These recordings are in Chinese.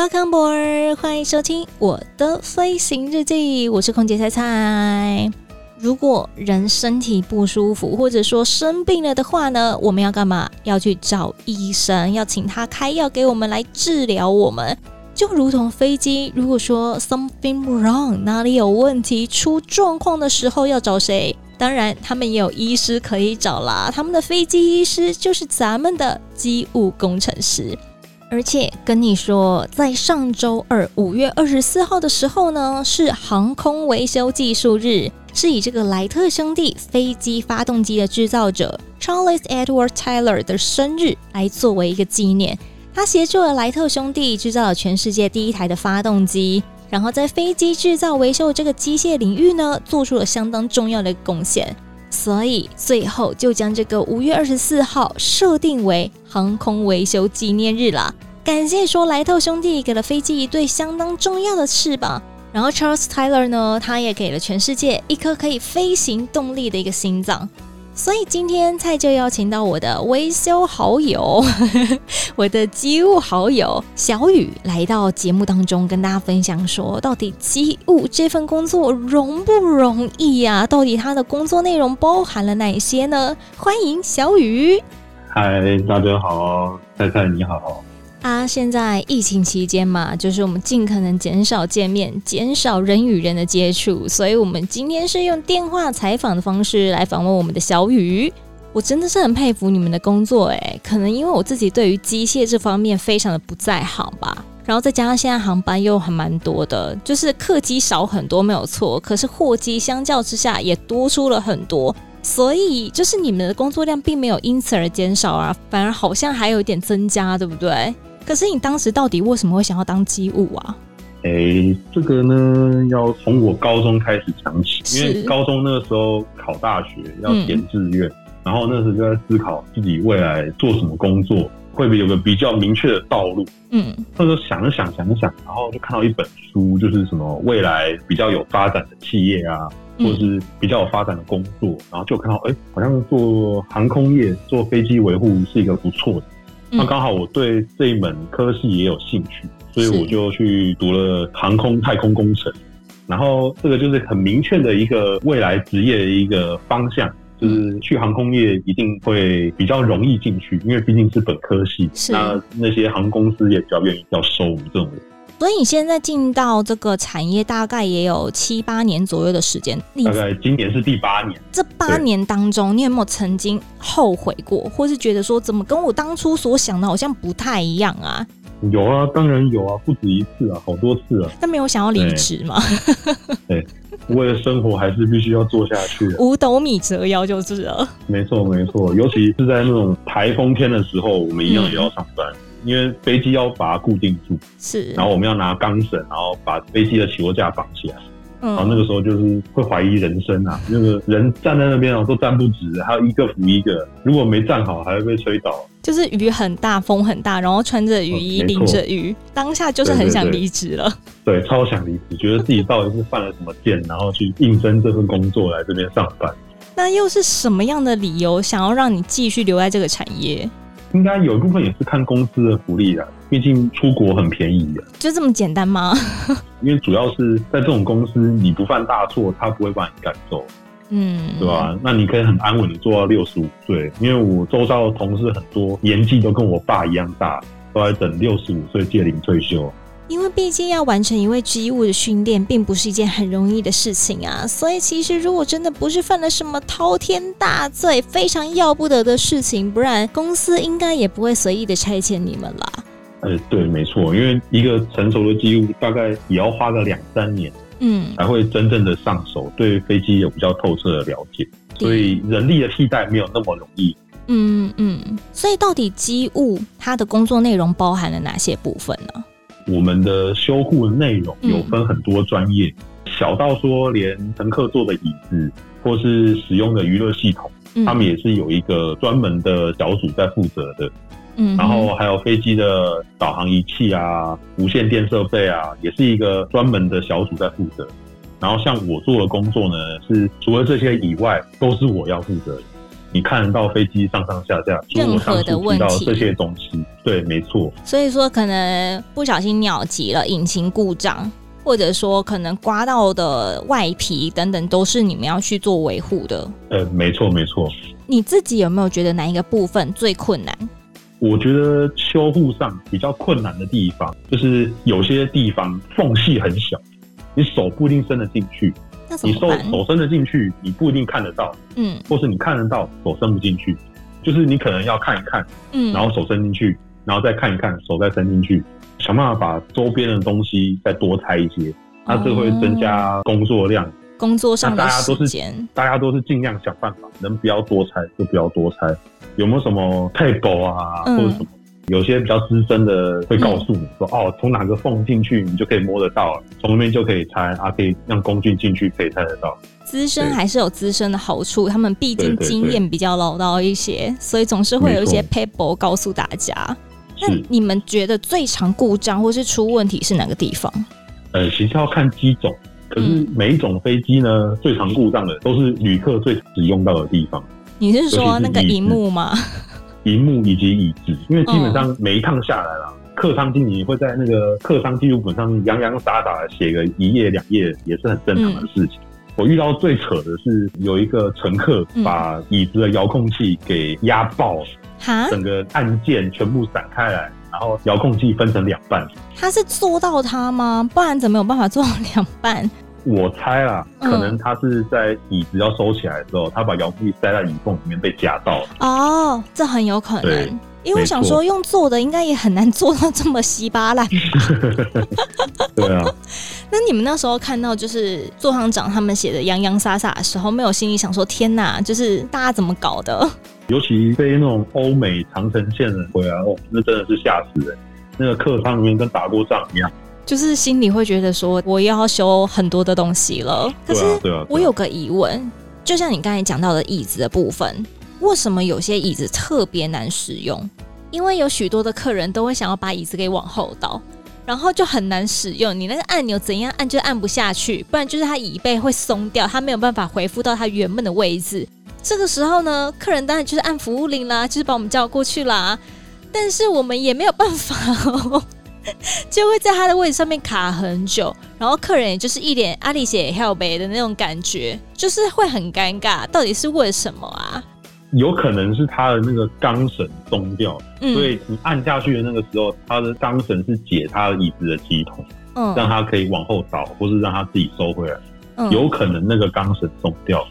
Welcome board，欢迎收听我的飞行日记，我是空姐菜菜。如果人身体不舒服，或者说生病了的话呢，我们要干嘛？要去找医生，要请他开药给我们来治疗我们。就如同飞机，如果说 something wrong，哪里有问题，出状况的时候要找谁？当然，他们也有医师可以找啦。他们的飞机医师就是咱们的机务工程师。而且跟你说，在上周二五月二十四号的时候呢，是航空维修技术日，是以这个莱特兄弟飞机发动机的制造者 Charles Edward Tyler 的生日来作为一个纪念。他协助了莱特兄弟制造了全世界第一台的发动机，然后在飞机制造维修这个机械领域呢，做出了相当重要的贡献。所以最后就将这个五月二十四号设定为航空维修纪念日啦。感谢说莱特兄弟给了飞机一对相当重要的翅膀，然后 Charles Tyler 呢，他也给了全世界一颗可以飞行动力的一个心脏。所以今天菜就邀请到我的维修好友，我的机务好友小雨来到节目当中，跟大家分享说，到底机务这份工作容不容易呀？到底他的工作内容包含了哪些呢？欢迎小雨。嗨，大家好，菜菜你好。啊，现在疫情期间嘛，就是我们尽可能减少见面，减少人与人的接触，所以我们今天是用电话采访的方式来访问我们的小雨。我真的是很佩服你们的工作，诶，可能因为我自己对于机械这方面非常的不在行吧，然后再加上现在航班又还蛮多的，就是客机少很多没有错，可是货机相较之下也多出了很多，所以就是你们的工作量并没有因此而减少啊，反而好像还有一点增加，对不对？可是你当时到底为什么会想要当机务啊？哎、欸，这个呢，要从我高中开始讲起，因为高中那个时候考大学要填志愿，嗯、然后那时候就在思考自己未来做什么工作，会不会有个比较明确的道路。嗯，那时候想了想，想了想，然后就看到一本书，就是什么未来比较有发展的企业啊，或者是比较有发展的工作，然后就看到，哎、欸，好像做航空业、做飞机维护是一个不错的。那刚好我对这一门科系也有兴趣，所以我就去读了航空太空工程。然后这个就是很明确的一个未来职业的一个方向，就是去航空业一定会比较容易进去，因为毕竟是本科系，那那些航空公司也比较愿意要收我们这种人。所以你现在进到这个产业大概也有七八年左右的时间，大概今年是第八年。这八年当中，你有没有曾经后悔过，或是觉得说怎么跟我当初所想的好像不太一样啊？有啊，当然有啊，不止一次啊，好多次啊。但没有想要离职吗？对，为了生活还是必须要做下去。五斗米折腰就是了。没错没错，尤其是在那种台风天的时候，我们一样也要上班。嗯因为飞机要把它固定住，是，然后我们要拿钢绳，然后把飞机的起落架绑起来，嗯，然后那个时候就是会怀疑人生啊，那个人站在那边啊都站不直，还有一个扶一个，如果没站好还会被吹倒。就是雨很大，风很大，然后穿着雨衣，淋着雨，当下就是很想离职了。对，对，对，对，超想离职，觉得自己到底是犯了什么贱，然后去应征这份工作来这边上班。那又是什么样的理由想要让你继续留在这个产业？应该有一部分也是看公司的福利的，毕竟出国很便宜的。就这么简单吗？因为主要是在这种公司，你不犯大错，他不会把你赶走，嗯，对吧？那你可以很安稳的做到六十五岁。因为我周遭的同事很多年纪都跟我爸一样大，都在等六十五岁届龄退休。因为毕竟要完成一位机务的训练，并不是一件很容易的事情啊。所以其实如果真的不是犯了什么滔天大罪，非常要不得的事情，不然公司应该也不会随意的差遣你们啦。呃，对，没错，因为一个成熟的机务大概也要花个两三年，嗯，才会真正的上手，对飞机有比较透彻的了解。所以人力的替代没有那么容易。嗯嗯，所以到底机务它的工作内容包含了哪些部分呢？我们的修护内容有分很多专业，嗯、小到说连乘客坐的椅子或是使用的娱乐系统，嗯、他们也是有一个专门的小组在负责的。嗯，然后还有飞机的导航仪器啊、无线电设备啊，也是一个专门的小组在负责。然后像我做的工作呢，是除了这些以外，都是我要负责的。你看得到飞机上上下下，任何的问题，这些东西，对，没错。所以说，可能不小心鸟急了，引擎故障，或者说可能刮到的外皮等等，都是你们要去做维护的。呃，没错，没错。你自己有没有觉得哪一个部分最困难？我觉得修护上比较困难的地方，就是有些地方缝隙很小，你手不一定伸得进去。你手手伸得进去，你不一定看得到，嗯，或是你看得到，手伸不进去，就是你可能要看一看，嗯，然后手伸进去，然后再看一看，手再伸进去，想办法把周边的东西再多拆一些，那这会增加工作量，工作上的时间。大家都是大家都是尽量想办法，能不要多拆就不要多拆。有没有什么配补啊，或者什么？有些比较资深的会告诉你说：“嗯、哦，从哪个缝进去，你就可以摸得到，从那边就可以拆啊，可以让工具进去，可以拆得到。”资深还是有资深的好处，他们毕竟经验比较老道一些，所以总是会有一些 paper 告诉大家。那你们觉得最常故障或是出问题是哪个地方？呃，其实要看机种，可是每一种飞机呢，嗯、最常故障的都是旅客最使用到的地方。你是说那个荧幕吗？荧幕以及椅子，因为基本上每一趟下来了，客舱经理会在那个客舱记录本上洋洋洒洒的写个一页两页，也是很正常的事情。嗯、我遇到最扯的是有一个乘客把椅子的遥控器给压爆了，嗯，整个按键全部散开来，然后遥控器分成两半。他是做到他吗？不然怎么有办法做到两半？我猜啦，可能他是在椅子要收起来的时候，嗯、他把遥控器塞在椅缝里面被夹到了。哦，这很有可能。因为我想说，用做的应该也很难做到这么稀巴烂。对啊。那你们那时候看到就是座行长他们写的洋洋洒洒的时候，没有心里想说天哪，就是大家怎么搞的？尤其飞那种欧美长城线的回来哦，那真的是吓死人。那个客舱里面跟打过仗一样。就是心里会觉得说，我要修很多的东西了。可是，我有个疑问，就像你刚才讲到的椅子的部分，为什么有些椅子特别难使用？因为有许多的客人都会想要把椅子给往后倒，然后就很难使用。你那个按钮怎样按就按不下去，不然就是它椅背会松掉，它没有办法恢复到它原本的位置。这个时候呢，客人当然就是按服务铃啦，就是把我们叫过去啦。但是我们也没有办法哦。就会在他的位置上面卡很久，然后客人也就是一脸阿里写 help 的那种感觉，就是会很尴尬。到底是为什么啊？有可能是他的那个钢绳松掉，嗯、所以你按下去的那个时候，他的钢绳是解他的椅子的系统，嗯，让他可以往后倒，或是让他自己收回来。嗯、有可能那个钢绳松掉，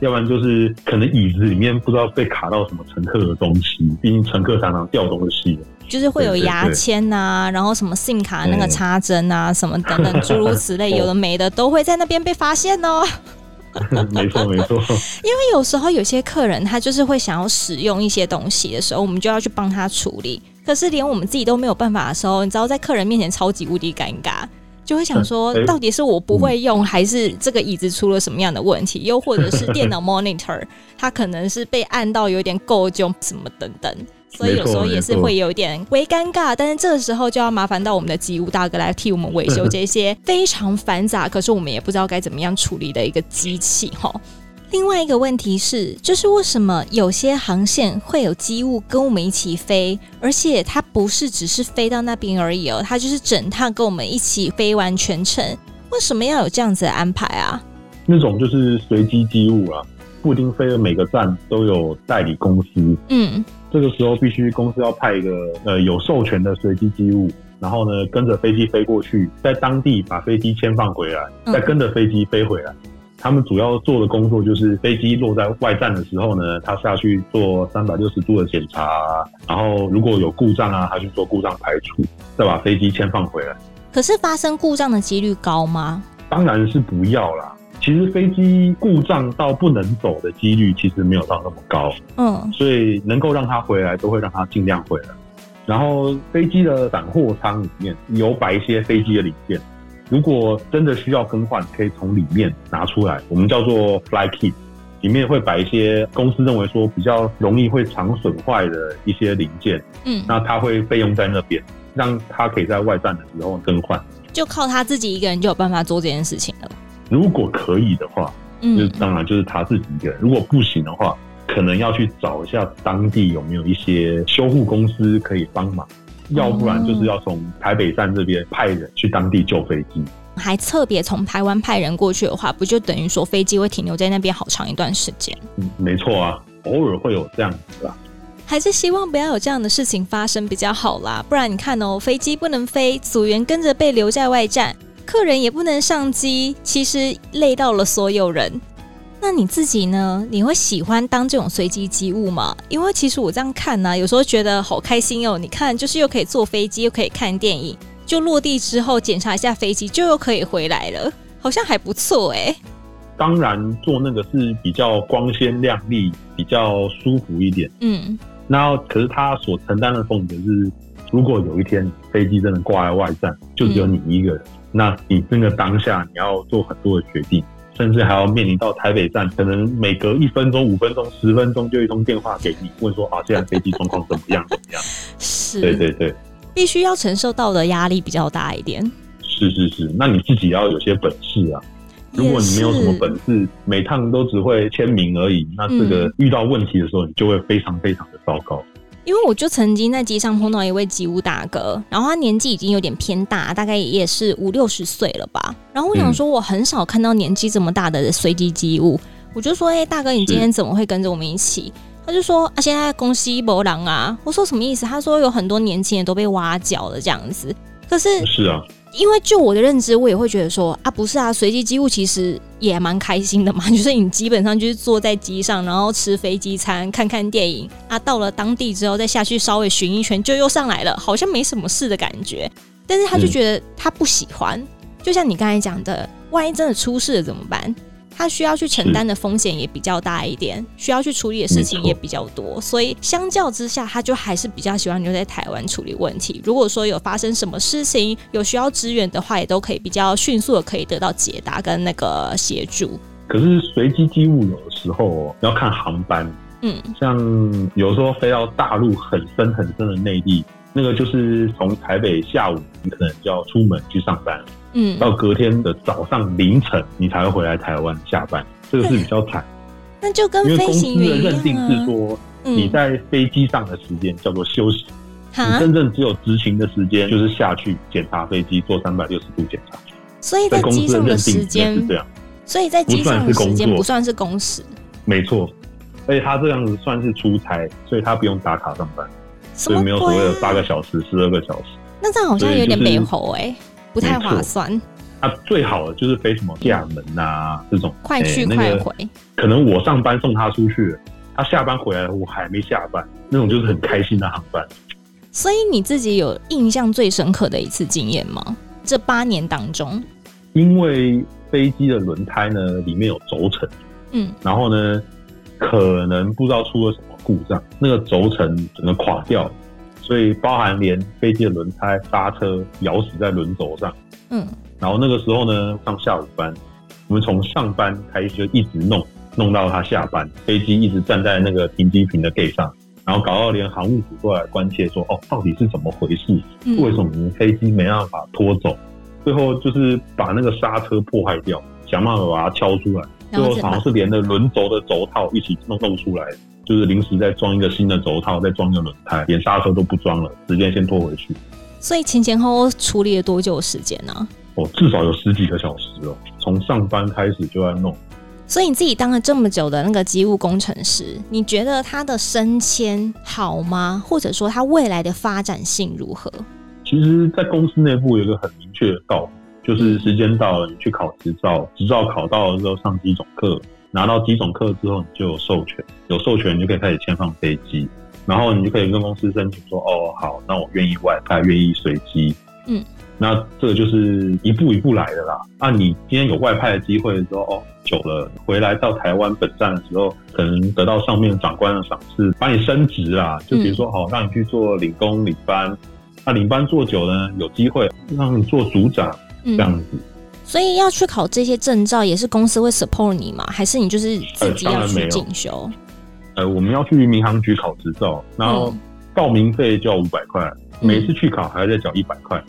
要不然就是可能椅子里面不知道被卡到什么乘客的东西，毕竟乘客常常掉东西。就是会有牙签呐、啊，然后什么 SIM 卡那个插针啊，什么等等诸如此类，有的没的都会在那边被发现哦。没错没错，因为有时候有些客人他就是会想要使用一些东西的时候，我们就要去帮他处理。可是连我们自己都没有办法的时候，你知道在客人面前超级无敌尴尬，就会想 说，到底是我不会用，还是这个椅子出了什么样的问题？又或者是电脑 monitor 它可能是被按到有点够就什么等等。所以有时候也是会有一点微尴尬，但是这个时候就要麻烦到我们的机务大哥来替我们维修这些非常繁杂，可是我们也不知道该怎么样处理的一个机器哈。另外一个问题是，就是为什么有些航线会有机务跟我们一起飞，而且它不是只是飞到那边而已哦，它就是整趟跟我们一起飞完全程。为什么要有这样子的安排啊？那种就是随机机务啊，不一定飞的每个站都有代理公司。嗯。这个时候必须公司要派一个呃有授权的随机机务，然后呢跟着飞机飞过去，在当地把飞机签放回来，再跟着飞机飞回来。嗯、他们主要做的工作就是飞机落在外站的时候呢，他下去做三百六十度的检查，然后如果有故障啊，他去做故障排除，再把飞机签放回来。可是发生故障的几率高吗？当然是不要啦。其实飞机故障到不能走的几率其实没有到那么高，嗯，所以能够让它回来，都会让它尽量回来。然后飞机的散货舱里面有摆一些飞机的零件，如果真的需要更换，可以从里面拿出来，我们叫做 fly kit，里面会摆一些公司认为说比较容易会常损坏的一些零件，嗯，那它会备用在那边，让它可以在外站的时候更换。就靠他自己一个人就有办法做这件事情了。如果可以的话，嗯，就当然就是他自己一个人。如果不行的话，可能要去找一下当地有没有一些修护公司可以帮忙，要不然就是要从台北站这边派人去当地救飞机。还特别从台湾派人过去的话，不就等于说飞机会停留在那边好长一段时间？嗯，没错啊，偶尔会有这样子啊。还是希望不要有这样的事情发生比较好啦，不然你看哦，飞机不能飞，组员跟着被留在外站，客人也不能上机，其实累到了所有人。那你自己呢？你会喜欢当这种随机机务吗？因为其实我这样看呢、啊，有时候觉得好开心哦。你看，就是又可以坐飞机，又可以看电影，就落地之后检查一下飞机，就又可以回来了，好像还不错哎。当然，做那个是比较光鲜亮丽，比较舒服一点。嗯。那可是他所承担的风险是，如果有一天飞机真的挂在外站，就只有你一个人，嗯、那你那个当下你要做很多的决定。甚至还要面临到台北站，可能每隔一分钟、五分钟、十分钟就一通电话给你，问说啊，现在飞机状况怎么样？怎么样？是，对对对，必须要承受到的压力比较大一点。是是是，那你自己要有些本事啊。如果你没有什么本事，每趟都只会签名而已，那这个遇到问题的时候，你就会非常非常的糟糕。因为我就曾经在街上碰到一位机务大哥，然后他年纪已经有点偏大，大概也是五六十岁了吧。然后我想说，我很少看到年纪这么大的随机机务，我就说：“哎、欸，大哥，你今天怎么会跟着我们一起？”他就说：“啊，现在公司博狼啊。”我说：“什么意思？”他说：“有很多年轻人都被挖角了这样子。”可是是啊。因为就我的认知，我也会觉得说啊，不是啊，随机机务其实也蛮开心的嘛，就是你基本上就是坐在机上，然后吃飞机餐，看看电影啊，到了当地之后再下去稍微巡一圈，就又上来了，好像没什么事的感觉。但是他就觉得他不喜欢，嗯、就像你刚才讲的，万一真的出事了怎么办？他需要去承担的风险也比较大一点，需要去处理的事情也比较多，所以相较之下，他就还是比较喜欢留在台湾处理问题。如果说有发生什么事情，有需要支援的话，也都可以比较迅速的可以得到解答跟那个协助。可是随机机务有的时候要看航班，嗯，像有时候飞到大陆很深很深的内地，那个就是从台北下午你可能就要出门去上班。嗯，到隔天的早上凌晨，你才会回来台湾下班，这个是比较惨。那就跟飞行员认定是说，你在飞机上的时间叫做休息，嗯，你真正只有执勤的时间就是下去检查飞机，做三百六十度检查。所以在机上的时间是这样，所以在机上的时间不算是工时，没错。而且他这样子算是出差，所以他不用打卡上班，所以没有所谓的八个小时、十二个小时。那这样好像有点美猴哎。不太划算。啊，最好的就是飞什么厦门啊这种快去快回，欸那个。可能我上班送他出去，他下班回来我还没下班，那种就是很开心的航班。所以你自己有印象最深刻的一次经验吗？这八年当中，因为飞机的轮胎呢里面有轴承，嗯，然后呢可能不知道出了什么故障，那个轴承整个垮掉。所以包含连飞机的轮胎、刹车咬死在轮轴上，嗯，然后那个时候呢，上下午班，我们从上班开始就一直弄，弄到他下班，飞机一直站在那个停机坪的 gate 上，然后搞到连航务组过来关切说，哦，到底是怎么回事？为什么飞机没办法拖走？最后就是把那个刹车破坏掉，想办法把它敲出来，最后好像是连着轮轴的轴套一起弄弄出来。就是临时再装一个新的轴套，再装一个轮胎，连刹车都不装了，直接先拖回去。所以前前后后处理了多久时间呢？哦，至少有十几个小时哦，从上班开始就在弄。所以你自己当了这么久的那个机务工程师，你觉得他的升迁好吗？或者说他未来的发展性如何？其实，在公司内部有一个很明确的道理，就是时间到了，你去考执照，执照考到了之后上机种课。拿到机种课之后，你就有授权，有授权你就可以开始签放飞机，然后你就可以跟公司申请说，哦，好，那我愿意外派，愿意随机。嗯，那这就是一步一步来的啦。啊，你今天有外派的机会的时候，哦，久了回来到台湾本站的时候，可能得到上面长官的赏识，把你升职啊。就比如说，好，让你去做领工、领班。那领班做久了，有机会让你做组长，这样子。所以要去考这些证照，也是公司会 support 你吗？还是你就是自己要去进修？呃，我们要去民航局考执照，然后报名费就要五百块，每次去考还要再缴一百块。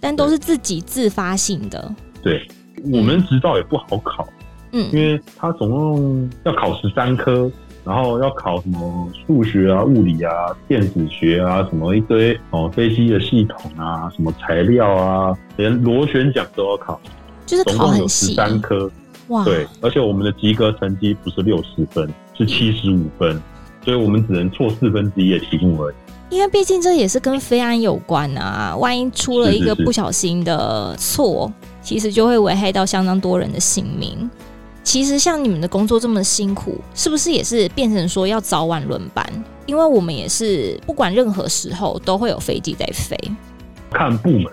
但都是自己自发性的。对，我们执照也不好考，嗯，因为它总共要考十三科，然后要考什么数学啊、物理啊、电子学啊，什么一堆哦，飞机的系统啊，什么材料啊，连螺旋桨都要考，就是考很细。科，哇，对，而且我们的及格成绩不是六十分，是七十五分，所以我们只能错四分之一的题目而已。因为毕竟这也是跟飞安有关啊，万一出了一个不小心的错，其实就会危害到相当多人的性命。其实像你们的工作这么辛苦，是不是也是变成说要早晚轮班？因为我们也是不管任何时候都会有飞机在飞。看部门，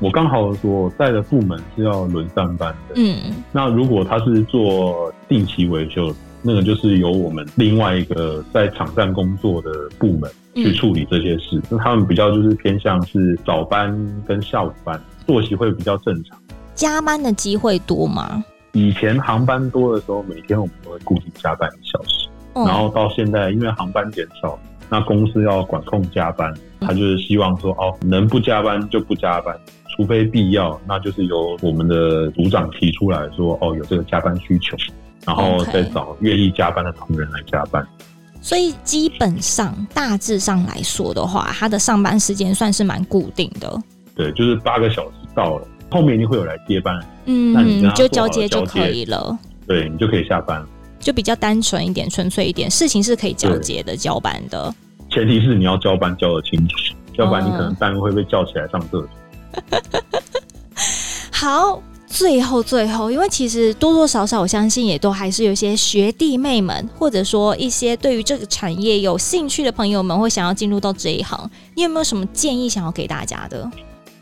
我刚好所在的部门是要轮上班的。嗯，那如果他是做定期维修，那个就是由我们另外一个在场站工作的部门。去处理这些事，那、嗯、他们比较就是偏向是早班跟下午班，作息会比较正常。加班的机会多吗？以前航班多的时候，每天我们都会固定加班一小时。嗯、然后到现在，因为航班减少，那公司要管控加班，他就是希望说，哦，能不加班就不加班，除非必要，那就是由我们的组长提出来说，哦，有这个加班需求，然后再找愿意加班的同仁来加班。所以基本上大致上来说的话，他的上班时间算是蛮固定的。对，就是八个小时到了，后面一定会有来接班。嗯，那你就交接就可以了。对，你就可以下班，就比较单纯一点、纯粹一点，事情是可以交接的、交班的。前提是你要交班交得清楚，要不然你可能单位会被叫起来上厕所。好。最后，最后，因为其实多多少少，我相信也都还是有些学弟妹们，或者说一些对于这个产业有兴趣的朋友们，会想要进入到这一行。你有没有什么建议想要给大家的？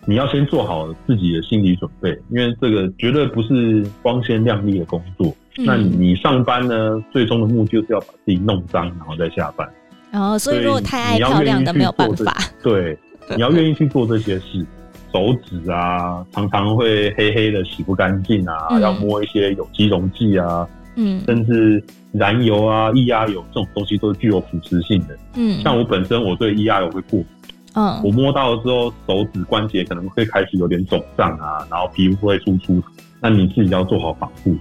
你要先做好自己的心理准备，因为这个绝对不是光鲜亮丽的工作。嗯、那你上班呢，最终的目的就是要把自己弄脏，然后再下班。然后、哦，所以如果太爱漂亮的，没有办法。对，你要愿意去做这些事。手指啊，常常会黑黑的，洗不干净啊，嗯、要摸一些有机溶剂啊，嗯，甚至燃油啊、液压油这种东西都是具有腐蚀性的，嗯，像我本身我对液压油会过敏，嗯，我摸到了之后，手指关节可能会开始有点肿胀啊，然后皮肤会粗粗，那你自己要做好防护。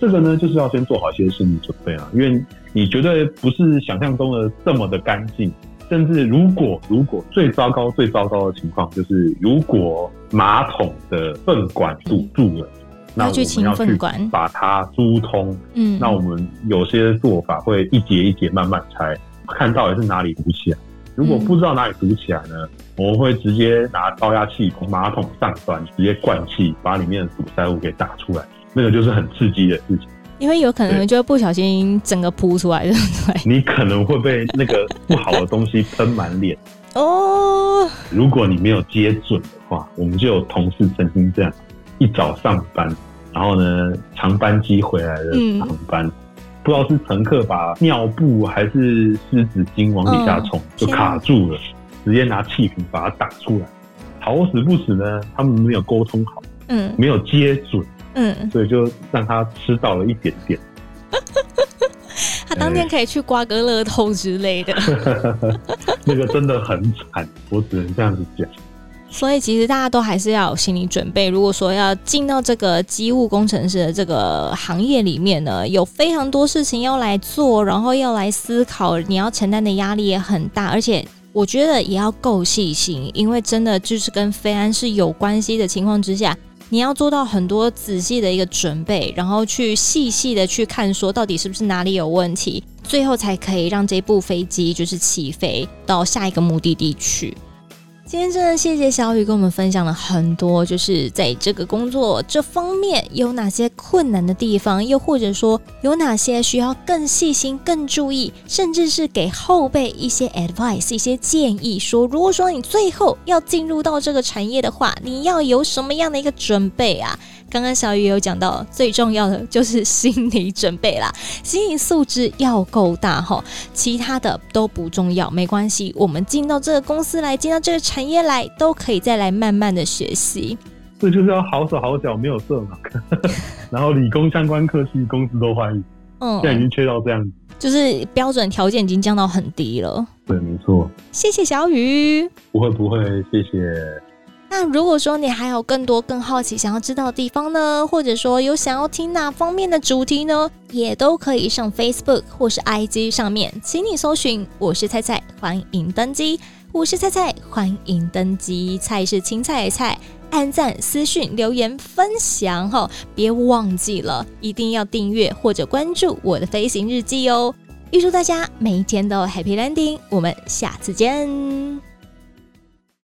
这个呢，就是要先做好一些心理准备啊，因为你绝对不是想象中的这么的干净。甚至如果如果最糟糕最糟糕的情况就是，如果马桶的粪管堵住了，嗯、那我们要去把它疏通。嗯，那我们有些做法会一节一节慢慢拆，看到底是哪里堵起来。如果不知道哪里堵起来呢，我们会直接拿高压气从马桶上端直接灌气，把里面的堵塞物给打出来。那个就是很刺激的事情。因为有可能就会不小心整个扑出来，对不对？你可能会被那个不好的东西喷满脸哦。如果你没有接准的话，我们就有同事曾经这样，一早上班，然后呢，长班机回来的航班，嗯、不知道是乘客把尿布还是湿纸巾往底下冲，嗯、就卡住了，直接拿气瓶把它打出来。好死不死呢，他们没有沟通好，嗯，没有接准。嗯，所以就让他吃到了一点点。他当天可以去刮个乐透之类的。那个真的很惨，我只能这样子讲。所以其实大家都还是要有心理准备。如果说要进到这个机务工程师的这个行业里面呢，有非常多事情要来做，然后要来思考，你要承担的压力也很大，而且我觉得也要够细心，因为真的就是跟飞安是有关系的情况之下。你要做到很多仔细的一个准备，然后去细细的去看，说到底是不是哪里有问题，最后才可以让这部飞机就是起飞到下一个目的地去。今天真的谢谢小雨跟我们分享了很多，就是在这个工作这方面有哪些困难的地方，又或者说有哪些需要更细心、更注意，甚至是给后辈一些 advice、一些建议，说如果说你最后要进入到这个产业的话，你要有什么样的一个准备啊？刚刚小雨有讲到，最重要的就是心理准备啦，心理素质要够大哈，其他的都不重要，没关系。我们进到这个公司来，进到这个产业来，都可以再来慢慢的学习。这就是要好手好脚，没有色盲，然后理工相关科系公司都欢迎。嗯，现在已经缺到这样子，就是标准条件已经降到很低了。对，没错。谢谢小雨。不会不会，谢谢。那如果说你还有更多更好奇想要知道的地方呢，或者说有想要听哪方面的主题呢，也都可以上 Facebook 或是 IG 上面，请你搜寻“我是菜菜”，欢迎登机。我是菜菜，欢迎登机。菜是青菜的菜，按赞、私讯、留言、分享哈，别忘记了，一定要订阅或者关注我的飞行日记哦。预祝大家每一天都 Happy Landing，我们下次见。